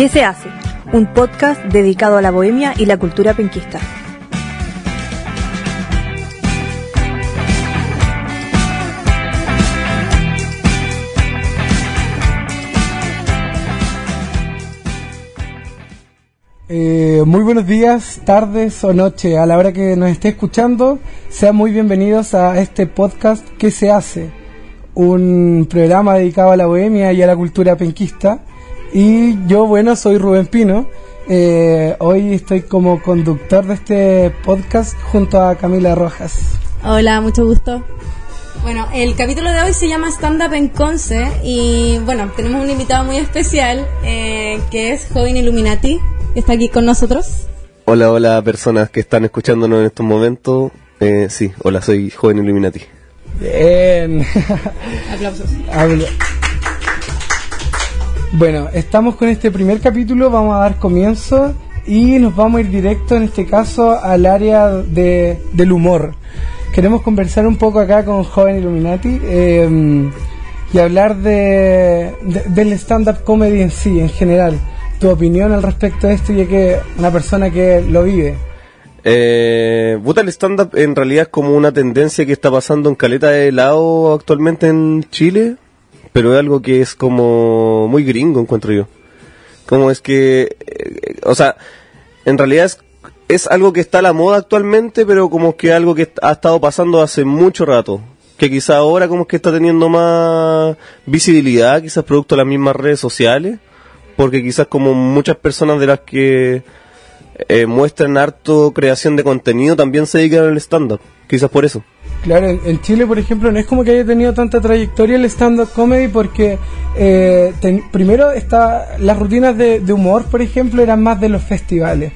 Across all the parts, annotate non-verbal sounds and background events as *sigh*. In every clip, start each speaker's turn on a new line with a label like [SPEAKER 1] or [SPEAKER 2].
[SPEAKER 1] ¿Qué se hace? Un podcast dedicado a la bohemia y la cultura penquista.
[SPEAKER 2] Eh, muy buenos días, tardes o noche, a la hora que nos esté escuchando, sean muy bienvenidos a este podcast ¿Qué se hace? Un programa dedicado a la bohemia y a la cultura penquista. Y yo, bueno, soy Rubén Pino. Eh, hoy estoy como conductor de este podcast junto a Camila Rojas.
[SPEAKER 3] Hola, mucho gusto. Bueno, el capítulo de hoy se llama Stand Up en Conce y bueno, tenemos un invitado muy especial eh, que es Joven Illuminati, que está aquí con nosotros.
[SPEAKER 4] Hola, hola personas que están escuchándonos en estos momentos. Eh, sí, hola, soy Joven Illuminati.
[SPEAKER 2] Bien. *laughs*
[SPEAKER 3] Aplausos.
[SPEAKER 2] Bueno, estamos con este primer capítulo, vamos a dar comienzo y nos vamos a ir directo en este caso al área de, del humor. Queremos conversar un poco acá con Joven Illuminati eh, y hablar de, de- del stand-up comedy en sí, en general. Tu opinión al respecto de esto, ya que una persona que lo vive.
[SPEAKER 4] Eh, el stand-up en realidad es como una tendencia que está pasando en caleta de lado actualmente en Chile, pero es algo que es como muy gringo, encuentro yo. Como es que, eh, o sea, en realidad es, es algo que está a la moda actualmente, pero como que algo que ha estado pasando hace mucho rato. Que quizá ahora como que está teniendo más visibilidad, quizás producto de las mismas redes sociales, porque quizás como muchas personas de las que eh, muestran harto creación de contenido también se dedican al stand-up. Quizás por eso.
[SPEAKER 2] Claro, en, en Chile, por ejemplo, no es como que haya tenido tanta trayectoria el stand-up comedy porque eh, ten- primero está las rutinas de, de humor, por ejemplo, eran más de los festivales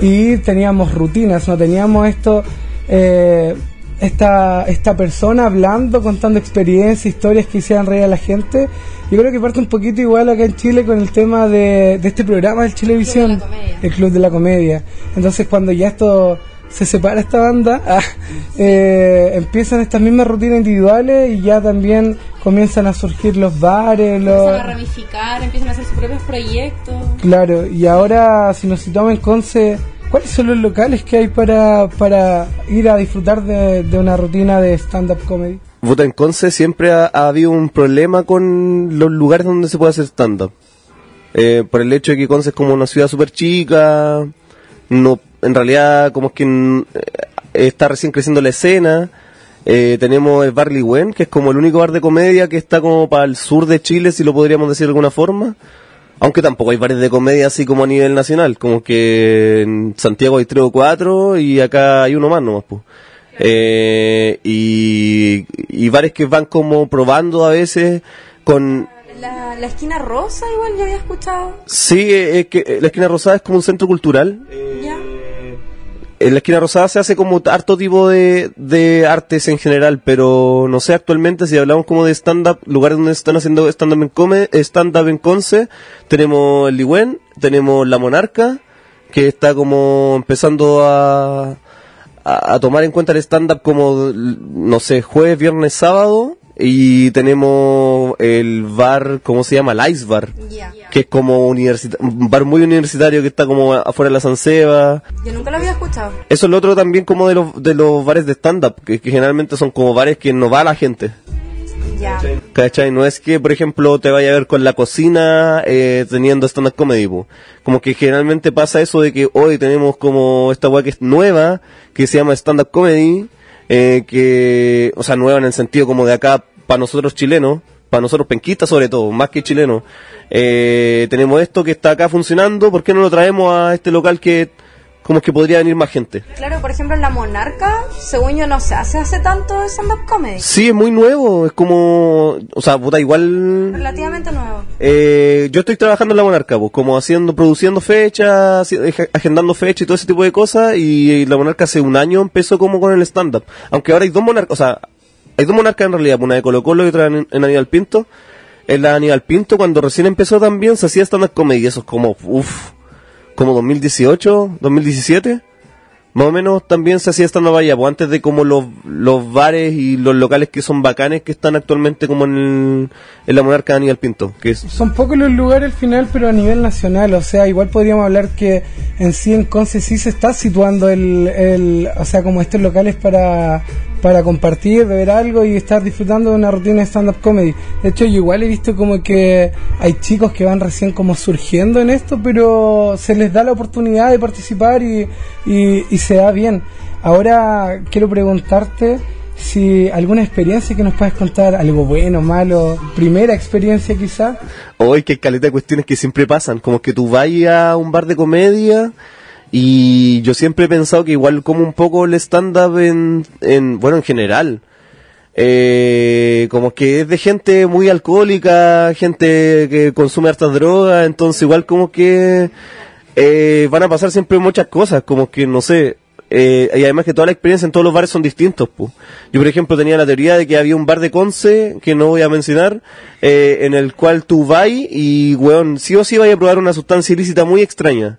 [SPEAKER 2] y teníamos rutinas, no teníamos esto, eh, esta, esta persona hablando, contando experiencias, historias que hicieran reír a la gente. Yo creo que parte un poquito igual acá en Chile con el tema de, de este programa del Chilevisión, el Club de la Comedia. Entonces cuando ya esto se separa esta banda, *laughs* ah, eh, empiezan estas mismas rutinas individuales y ya también comienzan a surgir los bares, los...
[SPEAKER 3] Empiezan a ramificar, empiezan a hacer sus propios proyectos.
[SPEAKER 2] Claro, y ahora si nos situamos en Conce, ¿cuáles son los locales que hay para, para ir a disfrutar de, una rutina de stand-up comedy?
[SPEAKER 4] Puta, en Conce siempre ha, ha habido un problema con los lugares donde se puede hacer stand-up. Eh, por el hecho de que Conce es como una ciudad súper chica, no, en realidad como es que eh, está recién creciendo la escena. Eh, tenemos el Bar Ligüen, que es como el único bar de comedia que está como para el sur de Chile, si lo podríamos decir de alguna forma. Aunque tampoco hay bares de comedia así como a nivel nacional, como que en Santiago hay tres o cuatro y acá hay uno más nomás. pues. Eh, y, y bares que van como probando a veces con...
[SPEAKER 3] La, la esquina rosa igual yo había escuchado.
[SPEAKER 4] Sí, eh, es que eh, la esquina rosada es como un centro cultural.
[SPEAKER 3] Ya.
[SPEAKER 4] En la esquina rosada se hace como harto tipo de, de artes en general, pero no sé actualmente si hablamos como de stand-up, lugares donde están haciendo stand-up en, come, stand-up en Conce, tenemos el Ligüen, tenemos La Monarca, que está como empezando a, a, a tomar en cuenta el stand-up como, no sé, jueves, viernes, sábado, y tenemos el bar, ¿cómo se llama? El Ice Bar, que es como un bar muy universitario que está como afuera de la San Seba.
[SPEAKER 3] Yo nunca lo había escuchado.
[SPEAKER 4] Eso es lo otro también como de los, de los bares de stand-up, que, que generalmente son como bares que no va la gente.
[SPEAKER 3] Ya.
[SPEAKER 4] ¿Cachai? No es que, por ejemplo, te vaya a ver con la cocina eh, teniendo stand-up comedy. po. Como que generalmente pasa eso de que hoy tenemos como esta weá que es nueva, que se llama stand-up comedy, eh, que, o sea, nueva en el sentido como de acá para nosotros chilenos, para nosotros penquistas sobre todo, más que chilenos. Eh, tenemos esto que está acá funcionando, ¿por qué no lo traemos a este local que como que podría venir más gente?
[SPEAKER 3] Claro, por ejemplo, en La Monarca, según yo, no se hace hace tanto stand-up comedy.
[SPEAKER 4] Sí, es muy nuevo, es como, o sea, puta, igual...
[SPEAKER 3] Relativamente nuevo.
[SPEAKER 4] Eh, yo estoy trabajando en la Monarca, pues, como haciendo, produciendo fechas, agendando fechas y todo ese tipo de cosas, y, la Monarca hace un año empezó como con el stand-up. Aunque ahora hay dos monarcas, o sea, hay dos monarcas en realidad, una de Colo Colo y otra en, en Aníbal Pinto. En la Aníbal Pinto, cuando recién empezó también, se hacía stand-up comedy, eso es como, uff, como 2018, 2017. Más o menos también se hacía estando allá, pues antes de como los, los bares y los locales que son bacanes que están actualmente como en, el- en la monarca de Aníbal Pinto. Que es,
[SPEAKER 2] Son pocos los lugares al final, pero a nivel nacional, o sea, igual podríamos hablar que en sí en Conce sí se está situando el, el o sea, como estos locales para, para compartir, beber algo y estar disfrutando de una rutina de stand-up comedy. De hecho, yo igual he visto como que hay chicos que van recién como surgiendo en esto, pero se les da la oportunidad de participar y, y, y se da bien. Ahora quiero preguntarte si alguna experiencia que nos puedas contar, algo bueno, malo, primera experiencia quizá.
[SPEAKER 4] hoy que caleta de cuestiones que siempre pasan, como que tú vayas a un bar de comedia y yo siempre he pensado que igual como un poco el stand-up en, en, bueno, en general, eh, como que es de gente muy alcohólica, gente que consume hartas drogas, entonces igual como que eh, van a pasar siempre muchas cosas, como que no sé, eh, y además que toda la experiencia en todos los bares son distintos. po. Yo, por ejemplo, tenía la teoría de que había un bar de Conce, que no voy a mencionar, eh, en el cual tú vas y, weón, sí o sí vas a probar una sustancia ilícita muy extraña.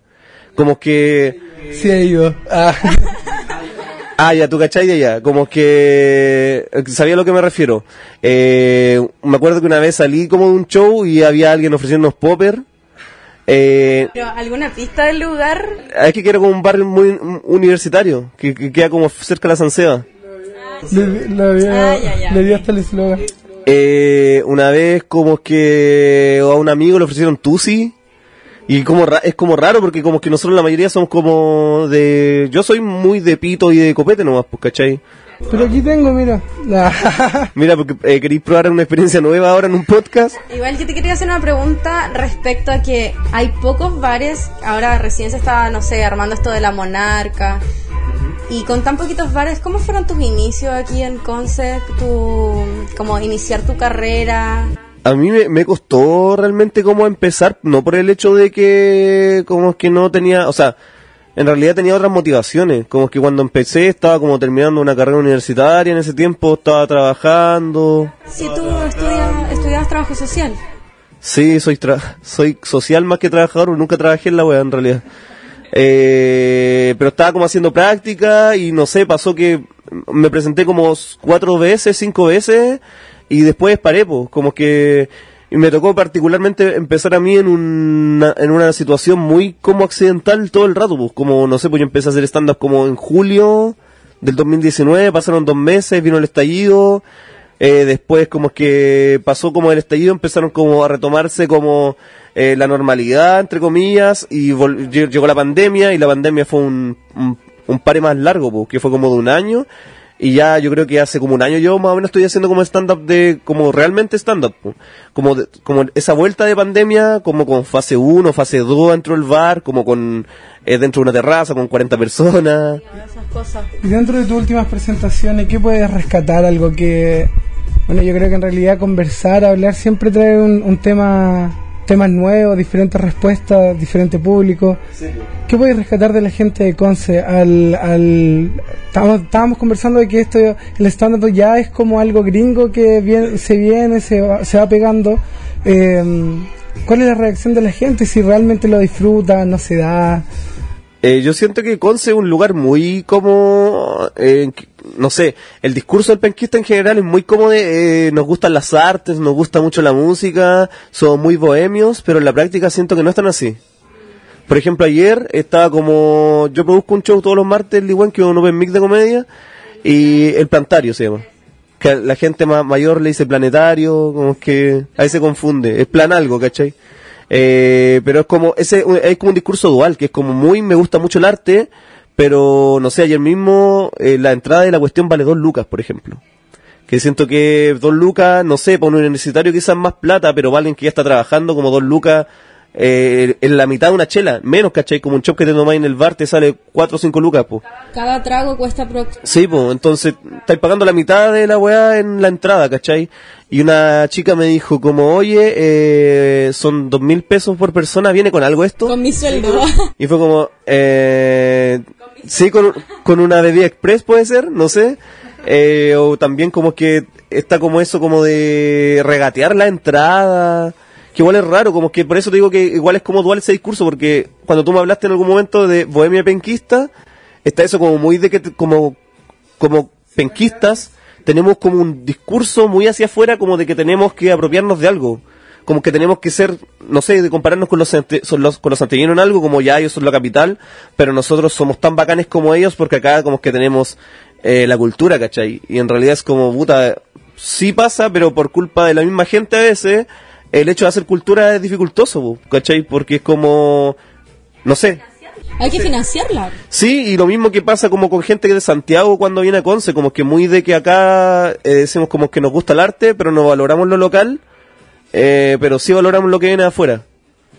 [SPEAKER 4] Como que...
[SPEAKER 2] Sí he ido. Ah,
[SPEAKER 4] Ah, ya, tú cachai de allá. Como que... eh, ¿Sabía a lo que me refiero? Eh, me acuerdo que una vez salí como de un show y había alguien ofreciéndonos popper. Eh,
[SPEAKER 3] Pero, ¿Alguna pista del lugar?
[SPEAKER 4] es que quiero como un barrio muy mm, universitario, que, que queda como cerca de la San Seba.
[SPEAKER 2] le, le había-
[SPEAKER 3] Ah, ya, ya,
[SPEAKER 2] le dio
[SPEAKER 3] ok.
[SPEAKER 2] hasta el eslogan.
[SPEAKER 4] Eh, una vez como que a un amigo le ofrecieron Tusi y como ra- es como raro porque como que nosotros la mayoría somos como de... Yo soy muy de pito y de copete nomás, pues, ¿cachai?
[SPEAKER 2] Pero aquí tengo, mira. *laughs*
[SPEAKER 4] Mira, porque eh, queréis probar una experiencia nueva ahora en un podcast.
[SPEAKER 3] Igual que te quería hacer una pregunta respecto a que hay pocos bares, ahora recién se estaba, no sé, armando esto de la monarca, y con tan poquitos bares, ¿cómo fueron tus inicios aquí en Conce? Tu, como iniciar tu carrera.
[SPEAKER 4] A mí me, me costó realmente como empezar, no por el hecho de que como que no tenía, o sea, en realidad tenía otras motivaciones, como que cuando empecé estaba como terminando una carrera universitaria en ese tiempo, estaba trabajando,
[SPEAKER 3] Si tú estudias, estudiabas trabajo social.
[SPEAKER 4] Sí, soy tra- soy social más que trabajador, nunca trabajé en la web en realidad. Eh, pero estaba como haciendo práctica y no sé, pasó que me presenté como cuatro veces, cinco veces y después paré, pues, como que y me tocó particularmente empezar a mí en una, en una situación muy como accidental todo el rato, pues, como no sé, pues yo empecé a hacer stand-up como en julio del 2019, pasaron dos meses, vino el estallido, eh, después como que pasó como el estallido, empezaron como a retomarse como eh, la normalidad, entre comillas, y llegó la pandemia, y la pandemia fue un, un, pare más largo, po, que fue como de un año, y ya yo creo que hace como un año yo más o menos estoy haciendo como stand-up de, como realmente stand-up, como, de- como esa vuelta de pandemia, como con fase 1, fase 2 dentro del bar, como con, eh, dentro de una terraza con 40 personas.
[SPEAKER 3] Esas cosas.
[SPEAKER 2] y dentro de tus últimas presentaciones, ¿qué puedes rescatar? Algo que, bueno, yo creo que en realidad conversar, hablar, siempre trae un, un tema, temas nuevos, diferentes respuestas, diferente público. ¿Qué puedes rescatar de la gente de Conce? Al, al, estábamos, estábamos conversando de que esto, el stand-up ya es como algo gringo que viene, se viene, se va, se va pegando. Eh, ¿Cuál es la reacción de la gente? Si realmente lo disfruta, no se da.
[SPEAKER 4] Eh, yo siento que Conce es un lugar muy como, eh, no sé, el discurso del penquista en general es muy como de, eh, nos gustan las artes, nos gusta mucho la música, somos muy bohemios, pero en la práctica siento que no están así. Por ejemplo, ayer estaba como, yo produzco un show todos los martes, igual que un open mic de comedia, y el plantario se llama. Que la gente ma- mayor le dice planetario, como que ahí se confunde, es plan algo, ¿cachai? Eh, pero es como, ese, es como un discurso dual, que es como muy, me gusta mucho el arte, pero no sé, ayer mismo eh, la entrada de la cuestión vale dos lucas, por ejemplo. Que siento que dos lucas, no sé, para un universitario quizás más plata, pero valen que ya está trabajando como dos lucas eh, en la mitad de una chela, menos, ¿cachai? Como un chop que te tomáis en el bar te sale cuatro o cinco lucas, pues.
[SPEAKER 3] Cada trago cuesta prox-
[SPEAKER 4] Sí, pues, entonces estáis pagando la mitad de la weá en la entrada, ¿cachai? Y una chica me dijo como, oye, eh, son dos mil pesos por persona, ¿viene con algo esto?
[SPEAKER 3] con mi sueldo.
[SPEAKER 4] Y fue como, eh, sí, con, con una bebida express puede ser, no sé. Eh, o también como que está como eso como de regatear la entrada. Que igual es raro, como que por eso te digo que igual es como dual ese discurso, porque cuando tú me hablaste en algún momento de bohemia penquista, está eso como muy de que, como, como penquistas, tenemos como un discurso muy hacia afuera, como de que tenemos que apropiarnos de algo. Como que tenemos que ser, no sé, de compararnos con los, son los, con los santiaguinos en algo, como ya ellos son la capital, pero nosotros somos tan bacanes como ellos porque acá como que tenemos eh, la cultura, ¿cachai? Y en realidad es como, puta, sí pasa, pero por culpa de la misma gente a veces, el hecho de hacer cultura es dificultoso, ¿cachai? Porque es como, no sé,
[SPEAKER 3] Hay que financiarla.
[SPEAKER 4] Sí, y lo mismo que pasa como con gente de Santiago cuando viene a Conce, como que muy de que acá eh, decimos como que nos gusta el arte, pero no valoramos lo local, eh, pero sí valoramos lo que viene afuera.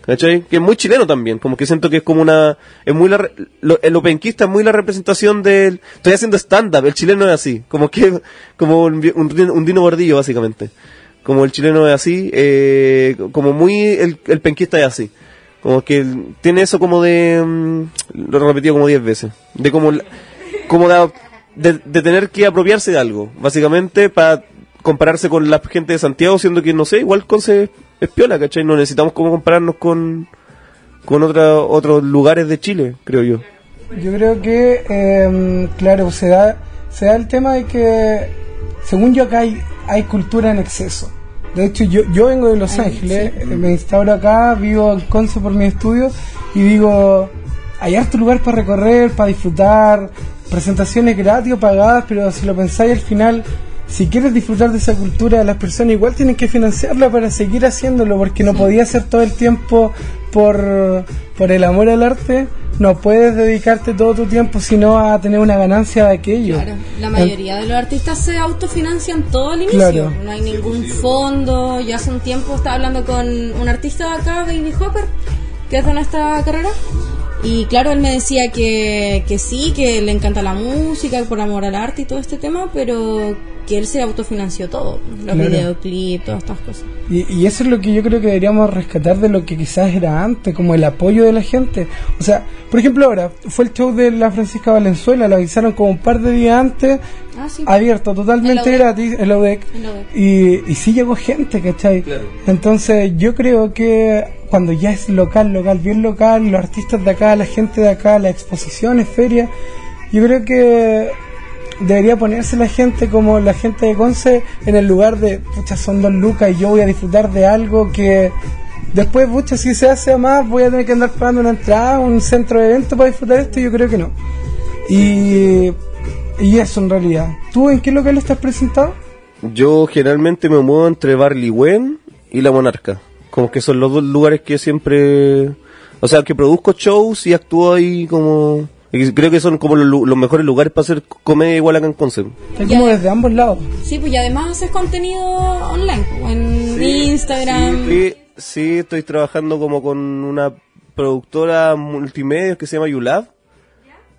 [SPEAKER 4] ¿Cachai? Que es muy chileno también, como que siento que es como una... es muy la, lo, El openquista es muy la representación del... Estoy haciendo stand-up, el chileno es así, como que... como un, un, Dino Gordillo, básicamente. Como el chileno es así, eh, como muy... El, el penquista es así. Como que tiene eso como de... mm, lo he repetido como 10 veces. De como... como de, de, de tener que apropiarse de algo, básicamente para compararse con la gente de Santiago, siendo que, no sé, igual Conce es piola, ¿cachai? No necesitamos como compararnos con, con otra, otros lugares de Chile, creo yo.
[SPEAKER 2] Yo creo que, eh, claro, se da, se da el tema de que, según yo, acá hay, hay cultura en exceso. De hecho, yo, yo vengo de Los
[SPEAKER 3] Ay,
[SPEAKER 2] Ángeles, eh, me instauro acá, vivo en Conce por mi estudio y digo, hay harto lugar para recorrer, para disfrutar, presentaciones gratis o pagadas, pero si lo pensáis al final, si quieres disfrutar de esa cultura, las personas igual tienen que financiarla para seguir haciéndolo, porque no podía hacer todo el tiempo por, por el amor al arte, no puedes dedicarte todo tu tiempo sino a tener una ganancia de aquello.
[SPEAKER 3] Claro, la mayoría de los artistas se autofinancian todo al inicio.
[SPEAKER 2] Claro.
[SPEAKER 3] No hay ningún fondo. Yo hace un tiempo estaba hablando con un artista de acá, Baby Hopper, que es de nuestra carrera. Y claro, él me decía que, que sí, que le encanta la música, por amor al arte y todo este tema, pero que él se autofinanció todo. Los
[SPEAKER 2] Claro.
[SPEAKER 3] videoclips, todas estas cosas.
[SPEAKER 2] Y, y eso es lo que yo creo que deberíamos rescatar de lo que quizás era antes, como el apoyo de la gente. O sea, por ejemplo, ahora fue el show de la Francisca Valenzuela, lo avisaron como un par de días antes,
[SPEAKER 3] Ah, sí.
[SPEAKER 2] abierto,
[SPEAKER 3] El
[SPEAKER 2] totalmente
[SPEAKER 3] ODEC.
[SPEAKER 2] gratis, el ODEC.
[SPEAKER 3] El ODEC.
[SPEAKER 2] Y, y sí llegó gente, ¿cachai? Entonces yo creo que cuando ya es local, local, bien local, los artistas de acá, la gente de acá, las exposiciones, ferias, yo creo que debería ponerse la gente como la gente de Conce en el lugar de, pucha, son dos lucas y yo voy a disfrutar de algo que después, pucha, si se hace a más, voy a tener que andar pagando una entrada, un centro de evento para disfrutar esto, yo creo que no. Y, y eso en realidad. ¿Tú en qué local estás presentado?
[SPEAKER 4] Yo generalmente me muevo entre Barlihuen y La Monarca. Como que son los dos lugares que siempre... O sea, que produzco shows y actúo ahí como... creo que son como los, los mejores lugares para hacer comedia igual acá en Conce.
[SPEAKER 2] Es como desde ambos lados.
[SPEAKER 3] Sí, pues y además haces contenido online, pues, en Instagram.
[SPEAKER 4] Sí, sí, estoy trabajando como con una productora multimedia que se llama YouLab.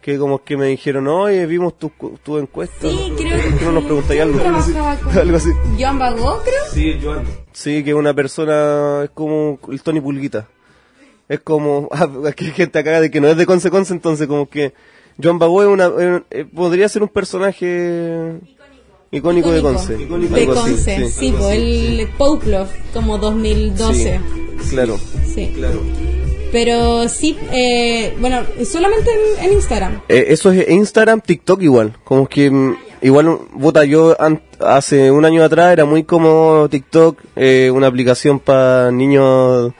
[SPEAKER 4] Que como que me dijeron, oye, vimos tu, cu- tu encuesta.
[SPEAKER 3] Sí, creo
[SPEAKER 4] ¿Por
[SPEAKER 3] que
[SPEAKER 4] qué no nos preguntáis algo?
[SPEAKER 3] Trabajaba con-
[SPEAKER 4] algo así.
[SPEAKER 3] Joan Bagó, creo.
[SPEAKER 4] Sí, Joan. Sí, que una persona es como el Tony Pulguita. Es como, *laughs* ah, aquí hay gente acá de que no es de Conce Conce, entonces como que Joan Bagó es una, eh, podría ser un personaje icónico, de Conce.
[SPEAKER 3] De Conce, sí, pues el Pouplo, como 2012.
[SPEAKER 4] Sí, claro,
[SPEAKER 3] Sí.
[SPEAKER 4] claro.
[SPEAKER 3] Pero sí, eh, bueno, solamente en, en Instagram.
[SPEAKER 4] Eh, eso es Instagram, TikTok igual. Como que mm, igual, puta, yo an- hace un año atrás era muy como TikTok, eh, una aplicación para niños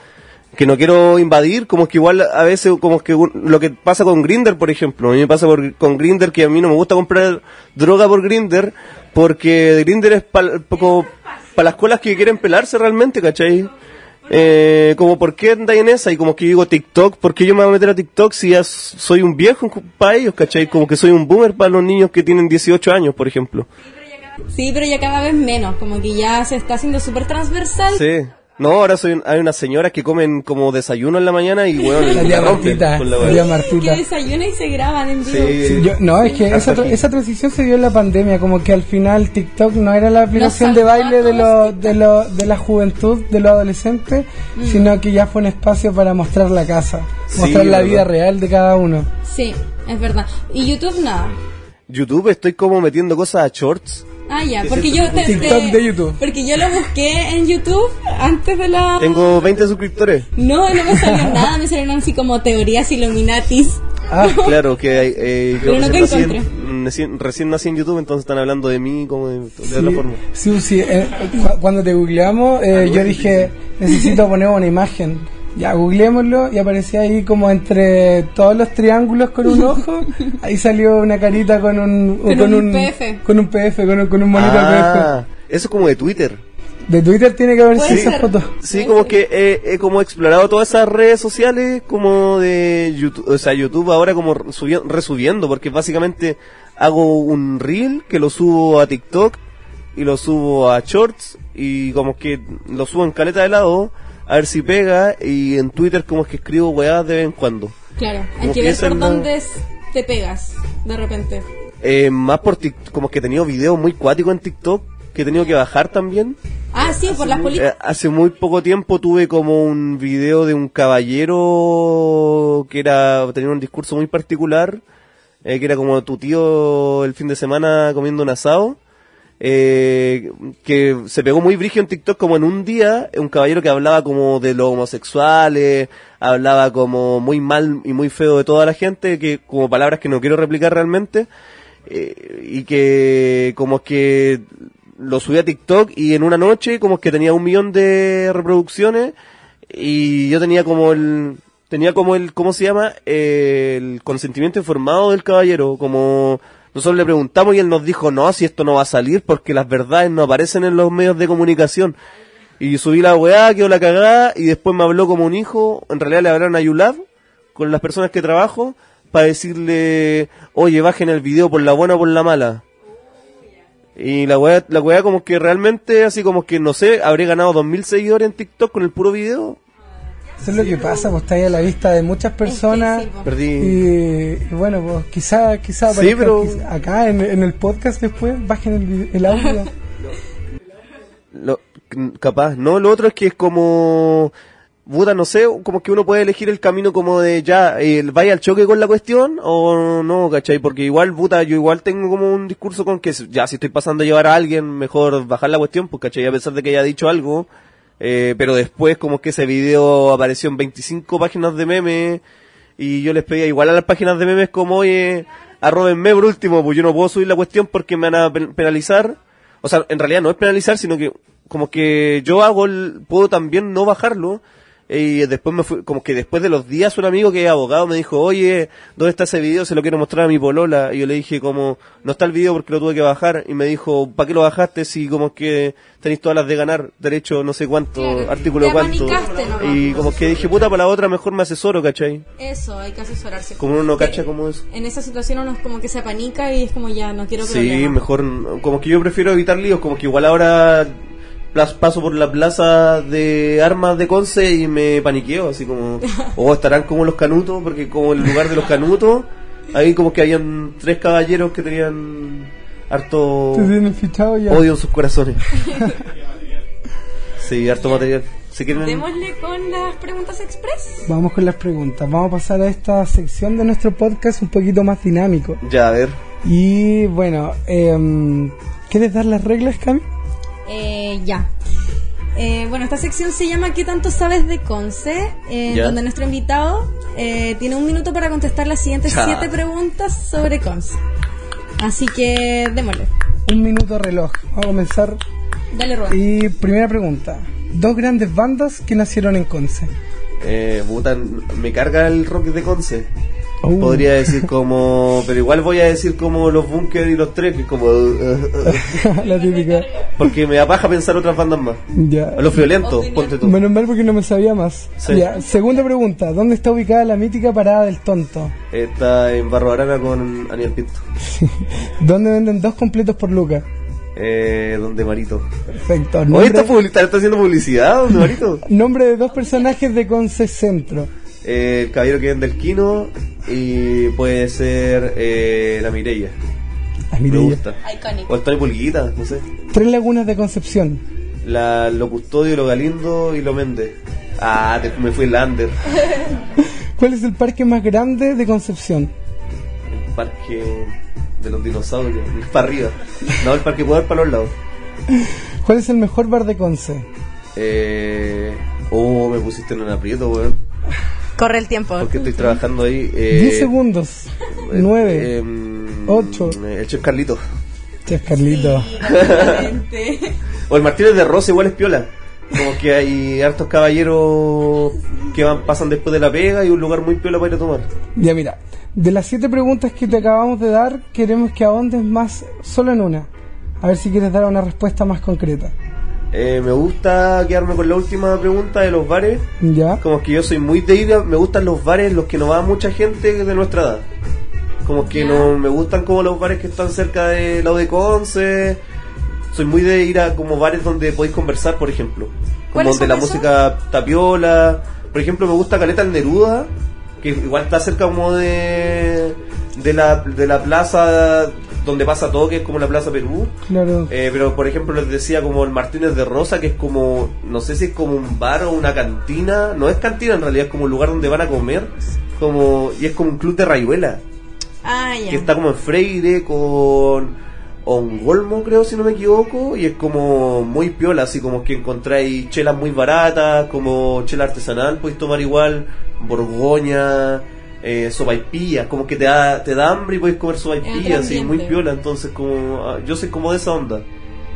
[SPEAKER 4] que no quiero invadir, como que igual a veces como que un- lo que pasa con Grinder, por ejemplo, a mí me pasa por- con Grinder que a mí no me gusta comprar droga por Grinder porque Grinder es para las escuelas que quieren pelarse realmente, ¿cachai? Eh, como por qué andáis en esa y como que yo digo TikTok, ¿por qué yo me voy a meter a TikTok si ya soy un viejo para ellos, ¿cachai? Como que soy un boomer para los niños que tienen 18 años, por ejemplo.
[SPEAKER 3] Sí, pero ya cada vez menos, como que ya se está haciendo súper transversal.
[SPEAKER 4] Sí. No, ahora soy un- hay unas señoras que comen como desayuno en la mañana y bueno,
[SPEAKER 2] La tía Martita,
[SPEAKER 4] con la
[SPEAKER 2] tía
[SPEAKER 3] Que
[SPEAKER 2] Martita.
[SPEAKER 3] desayuna y se graban en vivo.
[SPEAKER 4] Sí.
[SPEAKER 2] Sí, yo- no, es que esa,
[SPEAKER 4] Harta
[SPEAKER 2] tra- esa transición se dio en la pandemia, como que al final TikTok no era la aplicación de baile de, lo, de, lo, de la juventud, de los adolescentes, sino que ya fue un espacio para mostrar la casa,
[SPEAKER 4] Sí,
[SPEAKER 2] mostrar la vida real de cada uno.
[SPEAKER 3] Sí, es verdad. Y YouTube nada.
[SPEAKER 4] YouTube estoy como metiendo cosas a shorts.
[SPEAKER 3] Ah, ya, porque yo te,
[SPEAKER 2] TikTok
[SPEAKER 3] te-
[SPEAKER 2] de YouTube.
[SPEAKER 3] Porque yo lo busqué en YouTube antes de la...
[SPEAKER 4] Tengo 20 suscriptores.
[SPEAKER 3] No, no me salió *laughs* nada, me salieron así como teorías Illuminatis.
[SPEAKER 2] Ah, *laughs*
[SPEAKER 4] Claro, que eh, yo
[SPEAKER 3] Pero no
[SPEAKER 4] recién,
[SPEAKER 3] te
[SPEAKER 4] nací en, recién, recién nací en YouTube, entonces están hablando de mí como de, de otra
[SPEAKER 2] sí,
[SPEAKER 4] forma.
[SPEAKER 2] sí, sí, eh, cu- cuando te googleamos, eh, yo dije, necesito poner una imagen. Ya, googleémoslo y aparecía ahí como entre todos los triángulos con un ojo. *laughs* Ahí salió una carita con un,
[SPEAKER 3] Con un PF.
[SPEAKER 2] Con un PF, con un, con un monito
[SPEAKER 4] Ah, eso es como de Twitter.
[SPEAKER 2] PF. De Twitter tiene que haber
[SPEAKER 3] Puede
[SPEAKER 2] sido esa
[SPEAKER 3] ser.
[SPEAKER 2] foto.
[SPEAKER 4] Sí, como que he, he como explorado todas esas redes sociales como de YouTube, o sea, YouTube ahora como subi- resubiendo, porque básicamente hago un reel que lo subo a TikTok y lo subo a Shorts y como que lo subo en caleta de lado a ver si pega y en Twitter como es que escribo weadas de vez en cuando.
[SPEAKER 3] Claro, hay que ver por
[SPEAKER 4] la-
[SPEAKER 3] dónde te pegas de repente.
[SPEAKER 4] Eh, más por TikTok, como que he tenido videos muy cuáticos en TikTok que he tenido que bajar también.
[SPEAKER 3] Ah, sí, por las
[SPEAKER 4] Eh,
[SPEAKER 3] políticas.
[SPEAKER 4] hace muy poco tiempo tuve como un video de un caballero que era tenía un discurso muy particular, eh, que era como tu tío el fin de semana comiendo un asado, eh, que se pegó muy brígido en TikTok como en un día, un caballero que hablaba como de los homosexuales, hablaba como muy mal y muy feo de toda la gente, que como palabras que no quiero replicar realmente, eh, y que como que lo subí a TikTok y en una noche como que tenía un millón de reproducciones y yo tenía como el tenía como el cómo se llama el consentimiento informado del caballero como nosotros le preguntamos y él nos dijo no si esto no va a salir porque las verdades no aparecen en los medios de comunicación y subí la weá quedó la cagada y después me habló como un hijo en realidad le hablaron a Yulab con las personas que trabajo para decirle oye bajen el video por la buena o por la mala y la weá, la weá como que realmente, así como que, no sé, habré ganado 2.000 seguidores en TikTok con el puro video.
[SPEAKER 2] Eso es lo que pasa, pues está ahí a la vista de muchas personas.
[SPEAKER 3] po.
[SPEAKER 4] Perdí.
[SPEAKER 2] Y, y bueno, pues quizá, quizá
[SPEAKER 4] Sí,
[SPEAKER 2] aparezca
[SPEAKER 4] pero-
[SPEAKER 2] quizá acá en, en el podcast después, bajen el, audio. *laughs*
[SPEAKER 4] Lo, capaz, ¿no? Lo otro es que es como... Puta, no sé, como que uno puede elegir el camino como de ya, el vaya al choque con la cuestión o no, ¿cachai? Porque igual, puta, yo igual tengo como un discurso con que ya si estoy pasando a llevar a alguien, mejor bajar la cuestión, pues, ¿cachai? A pesar de que haya dicho algo, eh, pero después como que ese video apareció en 25 páginas de memes y yo les pedía igual a las páginas de memes como, oye, arrobenme por último, pues yo no puedo subir la cuestión porque me van a pen- penalizar. O sea, en realidad no es penalizar, sino que como que yo hago el, puedo también no bajarlo. Y después me fui, como que después de los días un amigo que es abogado me dijo, oye, ¿dónde está ese video? Se lo quiero mostrar a mi polola. Y yo le dije como, no está el video porque lo tuve que bajar. Y me dijo, ¿para qué lo bajaste si como que tenéis todas las de ganar? Derecho no sé cuánto,
[SPEAKER 3] Claro,
[SPEAKER 4] artículo cuánto. Y como que dije, puta, para la otra mejor me asesoro, ¿cachai?
[SPEAKER 3] Eso, hay que asesorarse.
[SPEAKER 4] Como uno no cacha como eso.
[SPEAKER 3] En esa situación uno es como que se apanica y es como ya, no quiero
[SPEAKER 4] Sí, mejor, como que yo prefiero evitar líos, como que igual ahora paso por la plaza de armas de Conce y me paniqueo, así como, *laughs* o estarán como los canutos, porque como en lugar de los canutos, ahí como que habían tres caballeros que tenían harto odio en sus corazones. *laughs* Sí, harto material. Quieren,
[SPEAKER 3] Démosle con las preguntas express.
[SPEAKER 2] Vamos con las preguntas. Vamos a pasar a esta sección de nuestro podcast un poquito más dinámico.
[SPEAKER 4] ya, a ver.
[SPEAKER 2] Y bueno, em, ¿quieres dar las reglas, Cami?
[SPEAKER 3] Eh, ya. Eh, bueno, esta sección se llama ¿Qué tanto sabes de Conce? Eh. Donde nuestro invitado eh, tiene un minuto para contestar las siguientes siete preguntas sobre Conce. Así que démosle.
[SPEAKER 2] Un minuto reloj. Vamos a comenzar.
[SPEAKER 3] Dale, Rubén.
[SPEAKER 2] Y primera pregunta. Dos grandes bandas que nacieron en Conce.
[SPEAKER 4] Eh, me carga el rock de Conce.
[SPEAKER 2] Uh.
[SPEAKER 4] Podría decir como, pero igual voy a decir como los Bunkers y los Tres, que es como, uh, uh, uh,
[SPEAKER 2] la típica.
[SPEAKER 4] porque me da paja pensar otras bandas más.
[SPEAKER 2] Ya.
[SPEAKER 4] Los violentos, ponte tú.
[SPEAKER 2] Menos mal porque no me sabía más.
[SPEAKER 4] Sí.
[SPEAKER 2] Ya, segunda pregunta. ¿Dónde está ubicada la mítica parada del tonto?
[SPEAKER 4] Está en Barro Arana con Aniel Pinto.
[SPEAKER 2] ¿Dónde venden dos completos por lucas?
[SPEAKER 4] Eh, donde Marito.
[SPEAKER 2] Perfecto. Nombre,
[SPEAKER 4] ¿está, está- está haciendo publicidad, donde Marito? *laughs*
[SPEAKER 2] nombre de dos personajes de Conce Centro.
[SPEAKER 4] Eh, el caballero que vende el Kino y puede ser eh, la Mireya.
[SPEAKER 2] Ah,
[SPEAKER 4] Me gusta.
[SPEAKER 3] Iconic.
[SPEAKER 4] O el Tony Pulguita, no sé.
[SPEAKER 2] Tres lagunas de Concepción.
[SPEAKER 4] La, lo Custodio, lo Galindo y lo Méndez. Ah, te- me fui el Lander. *laughs*
[SPEAKER 2] ¿Cuál es el parque más grande de Concepción?
[SPEAKER 4] El parque de los dinosaurios. Para arriba. No, el parque poder para los lados.
[SPEAKER 2] ¿Cuál es el mejor bar de Conce?
[SPEAKER 4] Eh, oh, me pusiste en un aprieto, weón.
[SPEAKER 3] Corre el tiempo.
[SPEAKER 4] porque estoy trabajando ahí. Eh,
[SPEAKER 2] 10 segundos. 9.
[SPEAKER 4] em,
[SPEAKER 2] ocho.
[SPEAKER 4] El chef Carlito.
[SPEAKER 2] Chef Carlito. *laughs*
[SPEAKER 4] O el Martínez de Rosa igual es piola. Como que hay hartos caballeros que van, pasan después de la pega y un lugar muy piola para ir a tomar.
[SPEAKER 2] Ya mira, de las siete preguntas que te acabamos de dar, queremos que ahondes más solo en una. A ver si quieres dar una respuesta más concreta.
[SPEAKER 4] Eh, me gusta quedarme con la última pregunta de los bares.
[SPEAKER 2] ¿Ya?
[SPEAKER 4] Como que yo soy muy de ir, a- me gustan los bares en los que no va mucha gente de nuestra edad. Como que no me gustan como los bares que están cerca de la de Conce. Soy muy de ir a como bares donde podéis conversar, por ejemplo. Como
[SPEAKER 3] ¿Cuáles
[SPEAKER 4] donde la música tapiola. Por ejemplo, me gusta Caleta el Neruda, que igual está cerca como de de la, de la plaza donde pasa todo, que es como la Plaza Perú.
[SPEAKER 2] Claro.
[SPEAKER 4] Eh, pero por ejemplo les decía como el Martínez de Rosa, que es como, no sé si es como un bar o una cantina, no es cantina en realidad, es como un lugar donde van a comer, como y es como un club de rayuela,
[SPEAKER 3] Ah, ya.
[SPEAKER 4] que está como en Freire con Ongolmo creo si no me equivoco, y es como muy piola, así como que encontráis chelas muy baratas, como chela artesanal, podéis tomar igual, borgoña, eh, sopaipillas, como que te da, te da hambre y podéis comer sopaipillas, así muy piola, entonces como ah, yo soy como de esa onda,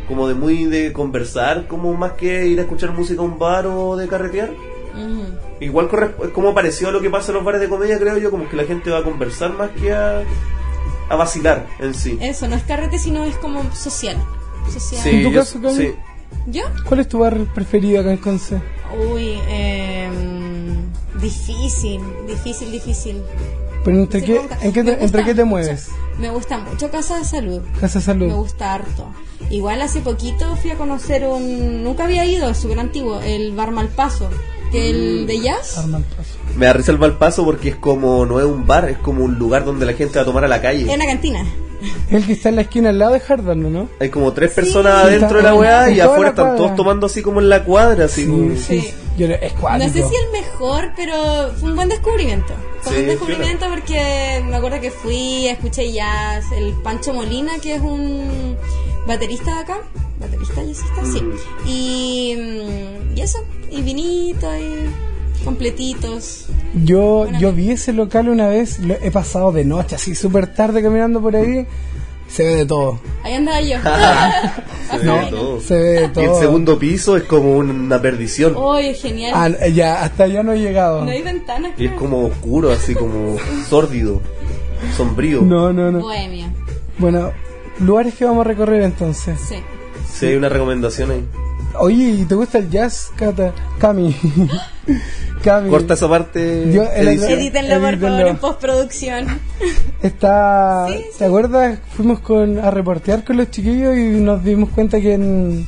[SPEAKER 4] como de muy de conversar, como más que ir a escuchar música a un bar o de carretear.
[SPEAKER 3] Ujú.
[SPEAKER 4] Igual corresp- es como parecido a lo que pasa en los bares de comedia, creo yo, como que la gente va a conversar más que a, a vacilar en sí.
[SPEAKER 3] Eso, no es carrete, sino es como social. Social.
[SPEAKER 2] ¿En tu
[SPEAKER 4] yo-
[SPEAKER 2] caso,
[SPEAKER 4] sí.
[SPEAKER 3] ¿Yo?
[SPEAKER 2] ¿Cuál es tu bar preferido acá en Conce?
[SPEAKER 3] Uy, em, difícil, difícil, difícil.
[SPEAKER 2] ¿Pero entre,
[SPEAKER 3] Sí,
[SPEAKER 2] qué, en qué te,
[SPEAKER 3] gusta
[SPEAKER 2] entre qué te
[SPEAKER 3] mucho.
[SPEAKER 2] mueves?
[SPEAKER 3] Me gusta mucho Casa de Salud.
[SPEAKER 2] Casa Salud.
[SPEAKER 3] Me gusta harto. Igual hace poquito fui a conocer un... Nunca había ido, es súper antiguo, el Bar Malpaso. Que el de jazz.
[SPEAKER 2] Arma el paso.
[SPEAKER 4] Me da risa el Valpaso porque es como, no es un bar, es como un lugar donde la gente va a tomar a la
[SPEAKER 3] Es
[SPEAKER 4] calle.
[SPEAKER 3] una cantina.
[SPEAKER 2] El que está en la esquina al lado de Harvard, ¿no?
[SPEAKER 4] Hay como tres personas
[SPEAKER 2] Sí,
[SPEAKER 4] adentro de la weá y afuera están todos tomando así como en la cuadra, así como...
[SPEAKER 2] Sí, sí.
[SPEAKER 3] Sí.
[SPEAKER 2] Yo, es
[SPEAKER 3] No sé si el mejor, pero fue un buen descubrimiento. Fue
[SPEAKER 4] Sí,
[SPEAKER 3] un descubrimiento porque me acuerdo que fui, escuché jazz, el Pancho Molina, que es un baterista de acá, baterista jazzista, sí.
[SPEAKER 4] Mm.
[SPEAKER 3] Y, mm, y eso, y vinito, y completitos.
[SPEAKER 2] Yo, yo vi ese local una vez, lo he pasado de noche, así súper tarde caminando por ahí. Se ve de todo.
[SPEAKER 3] Ahí andaba yo. *laughs*
[SPEAKER 4] Se ve
[SPEAKER 2] No,
[SPEAKER 4] de todo.
[SPEAKER 2] se ve de
[SPEAKER 4] Y el
[SPEAKER 2] todo.
[SPEAKER 4] segundo piso es como una perdición.
[SPEAKER 3] Oye, genial.
[SPEAKER 2] Ah, ya, hasta allá no he llegado.
[SPEAKER 3] no hay ventanas.
[SPEAKER 4] Y es como oscuro, así como *laughs* sórdido, sombrío.
[SPEAKER 2] No, no, no.
[SPEAKER 3] Bohemia.
[SPEAKER 2] Bueno, lugares que vamos a recorrer entonces.
[SPEAKER 3] Sí.
[SPEAKER 4] Sí, hay una recomendación ahí.
[SPEAKER 2] Oye, ¿y te gusta el jazz, Cata? Cami. *laughs* Cami.
[SPEAKER 4] Corta esa parte.
[SPEAKER 2] Yo- el-
[SPEAKER 4] edición.
[SPEAKER 3] Edítenlo, por
[SPEAKER 2] Edítenlo.
[SPEAKER 3] favor, en postproducción.
[SPEAKER 2] Está,
[SPEAKER 3] Sí,
[SPEAKER 2] ¿te acuerdas? Fuimos con, a reportear con los chiquillos y nos dimos cuenta que en-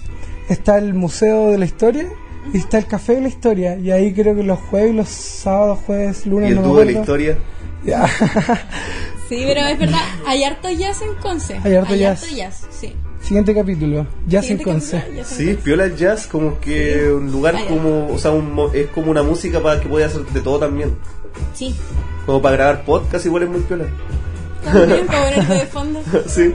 [SPEAKER 2] está el Museo de la Historia y está el Café de la Historia. Y ahí creo que los jueves, los sábados, jueves, lunes,
[SPEAKER 4] Y el
[SPEAKER 2] no
[SPEAKER 4] dúo de la historia.
[SPEAKER 2] Ya.
[SPEAKER 3] Sí, pero es verdad, hay harto jazz en Conce.
[SPEAKER 2] Hay harto jazz.
[SPEAKER 3] sí.
[SPEAKER 2] Siguiente capítulo, Jazz en Conce.
[SPEAKER 4] Sí, piola el jazz, como que un lugar como, o sea, un es como una música para que pueda hacer de todo también.
[SPEAKER 3] Sí.
[SPEAKER 4] Como para grabar podcast igual es muy piola.
[SPEAKER 3] También *laughs* para ponerte de fondo.
[SPEAKER 4] sí.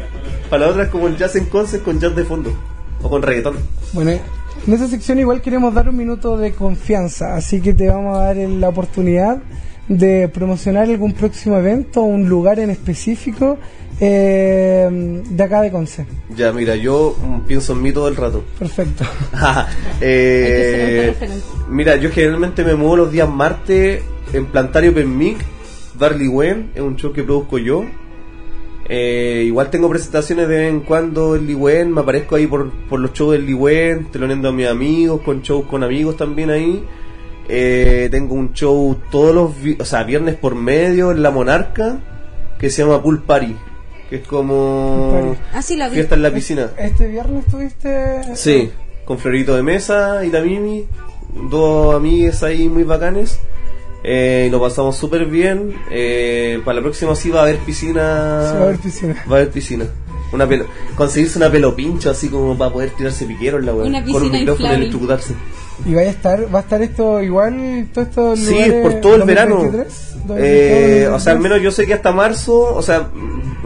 [SPEAKER 4] Para la otra es como el jazz en conce con jazz de fondo. O con reggaetón.
[SPEAKER 2] Bueno, en esta sección igual queremos dar un minuto de confianza, así que te vamos a dar la oportunidad de promocionar algún próximo evento, un lugar en específico eh, de acá de Conce.
[SPEAKER 4] Ya, mira, yo mm, pienso en mí todo el rato.
[SPEAKER 2] Perfecto. *laughs*
[SPEAKER 4] Eh,
[SPEAKER 3] ser autorreferente.
[SPEAKER 4] mira, yo generalmente me muevo los días martes en Plantario Penmic, Darly Wen, es un show que produzco yo. Eh, igual tengo presentaciones de vez en cuando en Liwen, me aparezco ahí por, por los shows del Liwen, teloneando a mis amigos, con shows con amigos también ahí. Eh, tengo un show todos los vi- o sea, viernes por medio en La Monarca, que se llama Pool Party, que es como.
[SPEAKER 3] Ah, sí, la vi.
[SPEAKER 4] fiesta en la piscina.
[SPEAKER 2] Este viernes tuviste...
[SPEAKER 4] Sí, con Florito de Mesa y la Mimi, dos amigues ahí muy bacanes. Eh, y lo pasamos súper bien. Eh, para la próxima sí va a haber piscina.
[SPEAKER 2] Sí, va a haber piscina.
[SPEAKER 4] Va a haber piscina. Una pelo, conseguirse una pelo pincho así como para poder tirarse piquero en la web.
[SPEAKER 3] Una
[SPEAKER 4] Con un
[SPEAKER 3] piscina
[SPEAKER 4] micrófono y electrocutarse.
[SPEAKER 2] Y vaya a estar, va a estar esto igual, todo esto
[SPEAKER 4] Sí, por todo el verano. Eh, o sea, al menos yo sé que hasta marzo, o sea,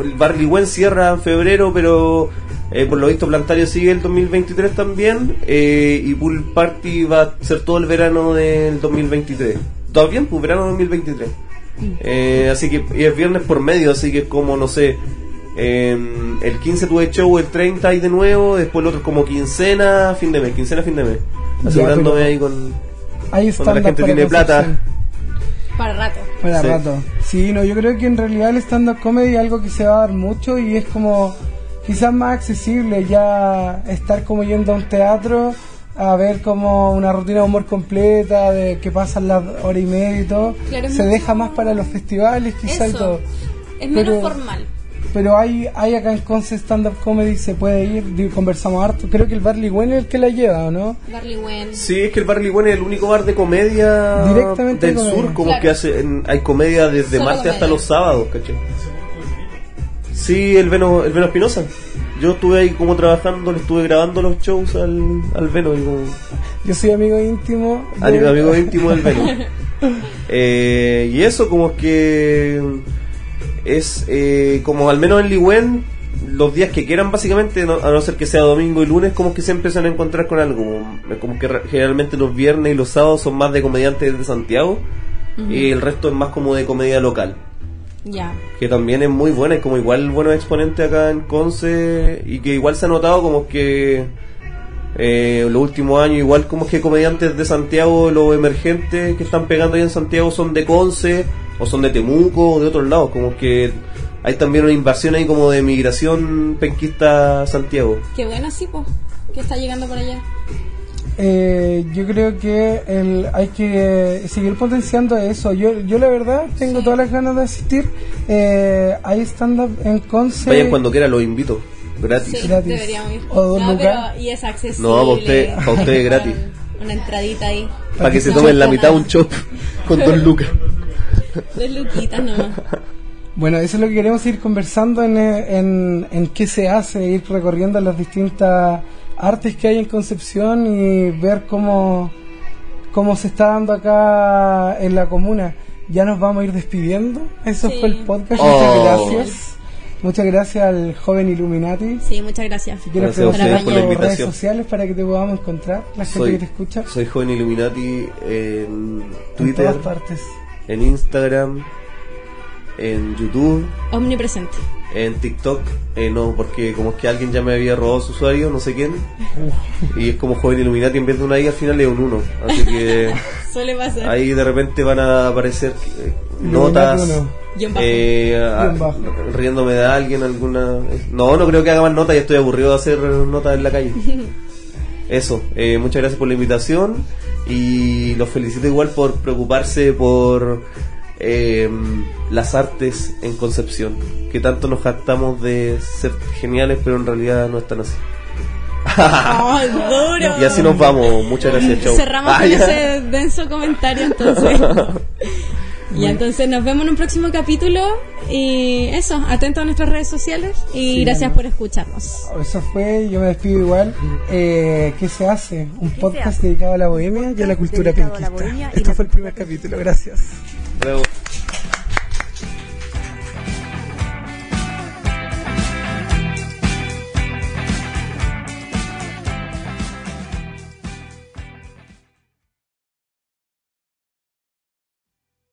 [SPEAKER 4] el Barley Wen cierra en febrero, pero eh, por lo visto Plantario sigue el 2023 también. eh, y Pool Party va a ser todo el verano del 2023. todavía pues verano 2023. Eh, así que y es viernes por medio, así que es como, no sé, em, el 15 tuve show, el 30 y de nuevo, después el otro como quincena, fin de mes, quincena, fin de mes. Asegurándome
[SPEAKER 2] pero-
[SPEAKER 4] ahí con...
[SPEAKER 2] Ahí
[SPEAKER 4] Cuando la gente tiene plata.
[SPEAKER 3] Para rato.
[SPEAKER 2] Para
[SPEAKER 4] Sí.
[SPEAKER 2] rato. Sí, no, yo creo que en realidad el stand-up comedy es algo que se va a dar mucho y es como quizás más accesible ya estar como yendo a un teatro a ver como una rutina de humor completa, de que pasan las hora y media y todo.
[SPEAKER 3] Claro,
[SPEAKER 2] se deja más para los festivales quizás y todo.
[SPEAKER 3] Es menos
[SPEAKER 2] Pero-
[SPEAKER 3] formal.
[SPEAKER 2] Pero hay, hay acá en Conce stand-up comedy, se puede ir, conversamos harto. Creo que el Barley Wen es el que la lleva, ¿o no?
[SPEAKER 3] Barley Wen.
[SPEAKER 4] Sí, es que el Barley Bueno es el único bar de comedia
[SPEAKER 2] Directamente
[SPEAKER 4] del
[SPEAKER 2] comedia.
[SPEAKER 4] sur, como
[SPEAKER 3] Claro.
[SPEAKER 4] que hace, en- hay comedia desde
[SPEAKER 3] Solo
[SPEAKER 4] martes hasta los sábados, ¿cachai? Sí, el Veno, el Veno Espinosa. Yo estuve ahí como trabajando, le estuve grabando los shows al, al Veno. y como-
[SPEAKER 2] Yo soy amigo íntimo. de-
[SPEAKER 4] amigo, amigo íntimo del Veno. *laughs* Eh, y eso como que es eh, como al menos en Ligüen los días que quieran básicamente, no- a no ser que sea domingo y lunes, como que se empiezan a encontrar con algo. Como, que generalmente los viernes y los sábados son más de comediantes de Santiago y el resto es más como de comedia local.
[SPEAKER 3] Ya.
[SPEAKER 4] Que también es muy buena, es como igual buenos exponentes acá en Conce y que igual se ha notado como que eh, los últimos años igual como que comediantes de Santiago, los emergentes que están pegando ahí en Santiago son de Conce o son de Temuco o de otros lados, como que hay también una invasión ahí como de migración penquista a Santiago.
[SPEAKER 3] Qué bueno, sí, pues. Que está llegando por allá.
[SPEAKER 2] Eh, yo creo que el, hay que seguir potenciando eso. Yo, yo la verdad tengo
[SPEAKER 3] Sí.
[SPEAKER 2] todas las ganas de asistir. Eh, hay stand-up en Conce.
[SPEAKER 4] Vayan cuando quieran, los invito, gratis.
[SPEAKER 3] Sí,
[SPEAKER 2] Gratis.
[SPEAKER 3] deberíamos ir.
[SPEAKER 2] O dos
[SPEAKER 3] no,
[SPEAKER 2] lucas.
[SPEAKER 3] pero y es accesible.
[SPEAKER 4] No, para usted- para usted es gratis.
[SPEAKER 3] Con Una entradita ahí.
[SPEAKER 4] Para que se
[SPEAKER 3] No,
[SPEAKER 4] tomen la mitad un chop con dos lucas.
[SPEAKER 3] Dos luquitas nomás.
[SPEAKER 2] Bueno, eso es lo que queremos ir conversando en, eh, en, en qué se hace, ir recorriendo las distintas artes que hay en Concepción y ver cómo, cómo se está dando acá en la comuna. Ya nos vamos a ir despidiendo. Eso
[SPEAKER 3] Sí.
[SPEAKER 2] fue el podcast.
[SPEAKER 4] Oh.
[SPEAKER 2] Muchas gracias. Muchas gracias al joven Illuminati.
[SPEAKER 3] Sí, muchas gracias.
[SPEAKER 2] Si quieres preguntar
[SPEAKER 3] por la
[SPEAKER 2] redes sociales para que te podamos encontrar, la gente
[SPEAKER 4] Soy,
[SPEAKER 2] que te escucha.
[SPEAKER 4] soy joven Illuminati en
[SPEAKER 2] En
[SPEAKER 4] Twitter,
[SPEAKER 2] todas partes.
[SPEAKER 4] En Instagram, en YouTube,
[SPEAKER 3] Omnipresente.
[SPEAKER 4] en TikTok. Eh, no, porque como es que alguien ya me había robado su usuario, no sé quién. Y es como joven Illuminati, en vez de una I al final es un 1. Así que *laughs*
[SPEAKER 3] Suele pasar.
[SPEAKER 4] ahí de repente van a aparecer eh, notas. eh, a- riéndome de alguien, alguna. No, no creo que haga más notas, ya estoy aburrido de hacer notas en la calle. *laughs* Eso, eh, muchas gracias por la invitación y los felicito igual por preocuparse por eh, las artes en Concepción, que tanto nos jactamos de ser geniales, pero en realidad no están así.
[SPEAKER 3] ¡Ay, *laughs* duro!
[SPEAKER 4] Y así nos vamos, muchas gracias, chau.
[SPEAKER 3] Cerramos
[SPEAKER 4] Ah,
[SPEAKER 3] con
[SPEAKER 4] ya.
[SPEAKER 3] ese denso comentario entonces. *laughs* y entonces nos vemos en un próximo capítulo. Y eso, atentos a nuestras redes sociales. Y
[SPEAKER 2] Sí,
[SPEAKER 3] gracias por escucharnos.
[SPEAKER 2] Eso fue, yo me despido igual. Eh, ¿Qué se hace? Un podcast
[SPEAKER 1] hace?
[SPEAKER 2] dedicado a la bohemia y a la cultura
[SPEAKER 1] la
[SPEAKER 2] penquista. Esto
[SPEAKER 1] la
[SPEAKER 2] fue el primer capítulo, gracias.
[SPEAKER 4] Bravo.